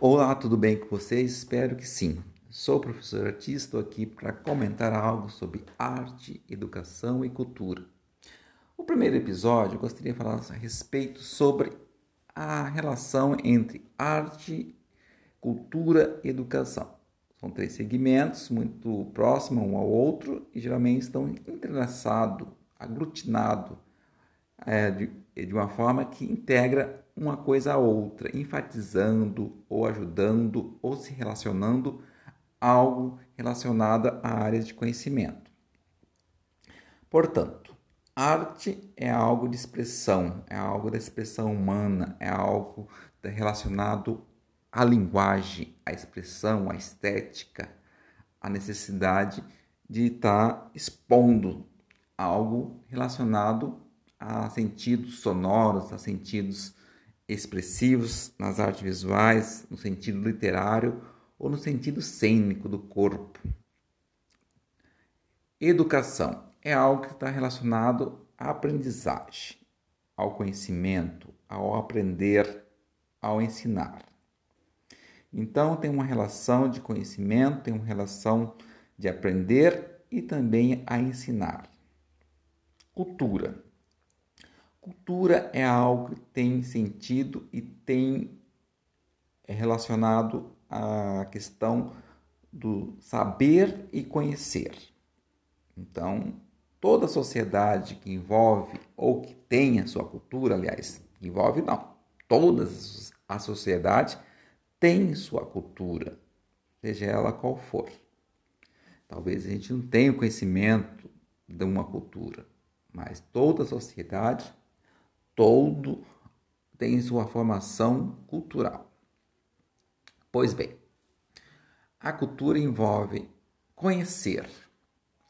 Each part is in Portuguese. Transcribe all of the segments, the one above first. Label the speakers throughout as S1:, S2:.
S1: Olá, tudo bem com vocês? Espero que sim. Sou o professor artista, estou aqui para comentar algo sobre arte, educação e cultura. O primeiro episódio eu gostaria de falar a respeito sobre a relação entre arte, cultura e educação. São três segmentos muito próximos um ao outro e geralmente estão entrelaçados, aglutinados é, de, de uma forma que integra uma coisa a outra, enfatizando ou ajudando ou se relacionando algo relacionado a áreas de conhecimento. Portanto, arte é algo de expressão, é algo da expressão humana, é algo relacionado à linguagem, à expressão, à estética, à necessidade de estar expondo algo relacionado a sentidos sonoros, a sentidos expressivos nas artes visuais, no sentido literário ou no sentido cênico do corpo. Educação é algo que está relacionado à aprendizagem, ao conhecimento, ao aprender, ao ensinar. Então tem uma relação de conhecimento, tem uma relação de aprender e também a ensinar. Cultura Cultura é algo que tem sentido e tem é relacionado à questão do saber e conhecer. Então, toda sociedade que envolve ou que tenha sua cultura, aliás, envolve não, todas a sociedade tem sua cultura, seja ela qual for. Talvez a gente não tenha conhecimento de uma cultura, mas toda a sociedade todo tem sua formação cultural. Pois bem, a cultura envolve conhecer.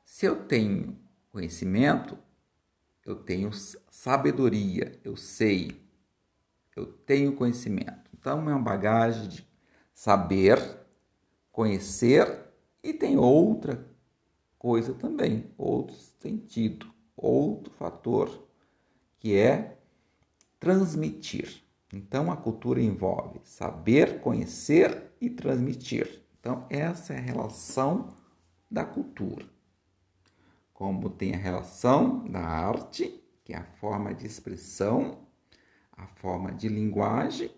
S1: Se eu tenho conhecimento, eu tenho sabedoria, eu sei, eu tenho conhecimento. Então é uma bagagem de saber, conhecer e tem outra coisa também, outro sentido, outro fator que é transmitir. Então a cultura envolve saber, conhecer e transmitir. Então essa é a relação da cultura. Como tem a relação da arte, que é a forma de expressão, a forma de linguagem,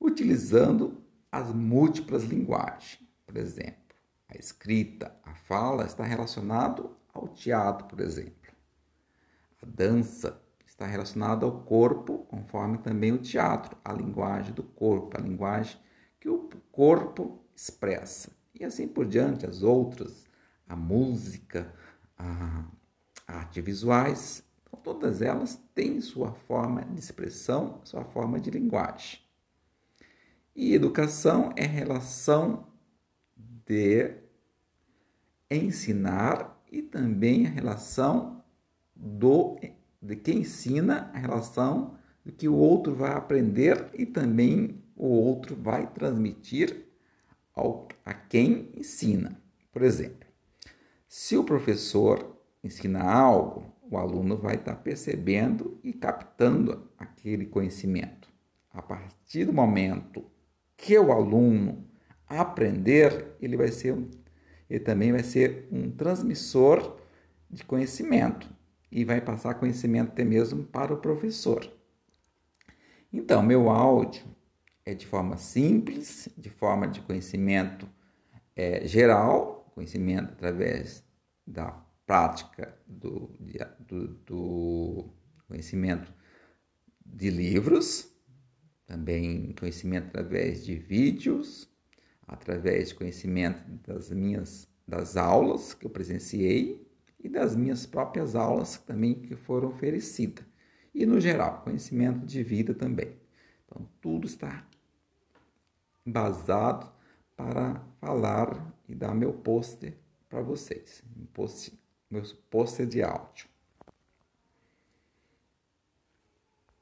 S1: utilizando as múltiplas linguagens. Por exemplo, a escrita, a fala está relacionado ao teatro, por exemplo. A dança está relacionado ao corpo, conforme também o teatro, a linguagem do corpo, a linguagem que o corpo expressa. E assim por diante, as outras, a música, a, a arte visuais, então, todas elas têm sua forma de expressão, sua forma de linguagem. E educação é relação de ensinar e também a relação do de quem ensina a relação do que o outro vai aprender e também o outro vai transmitir ao, a quem ensina. Por exemplo, se o professor ensina algo, o aluno vai estar percebendo e captando aquele conhecimento. A partir do momento que o aluno aprender, ele vai ser ele também vai ser um transmissor de conhecimento e vai passar conhecimento até mesmo para o professor. Então, meu áudio é de forma simples, de forma de conhecimento é, geral, conhecimento através da prática do, do, do conhecimento de livros, também conhecimento através de vídeos, através de conhecimento das minhas das aulas que eu presenciei e das minhas próprias aulas também que foram oferecidas. E no geral, conhecimento de vida também. Então, tudo está embasado para falar e dar meu pôster para vocês, meu pôster de áudio.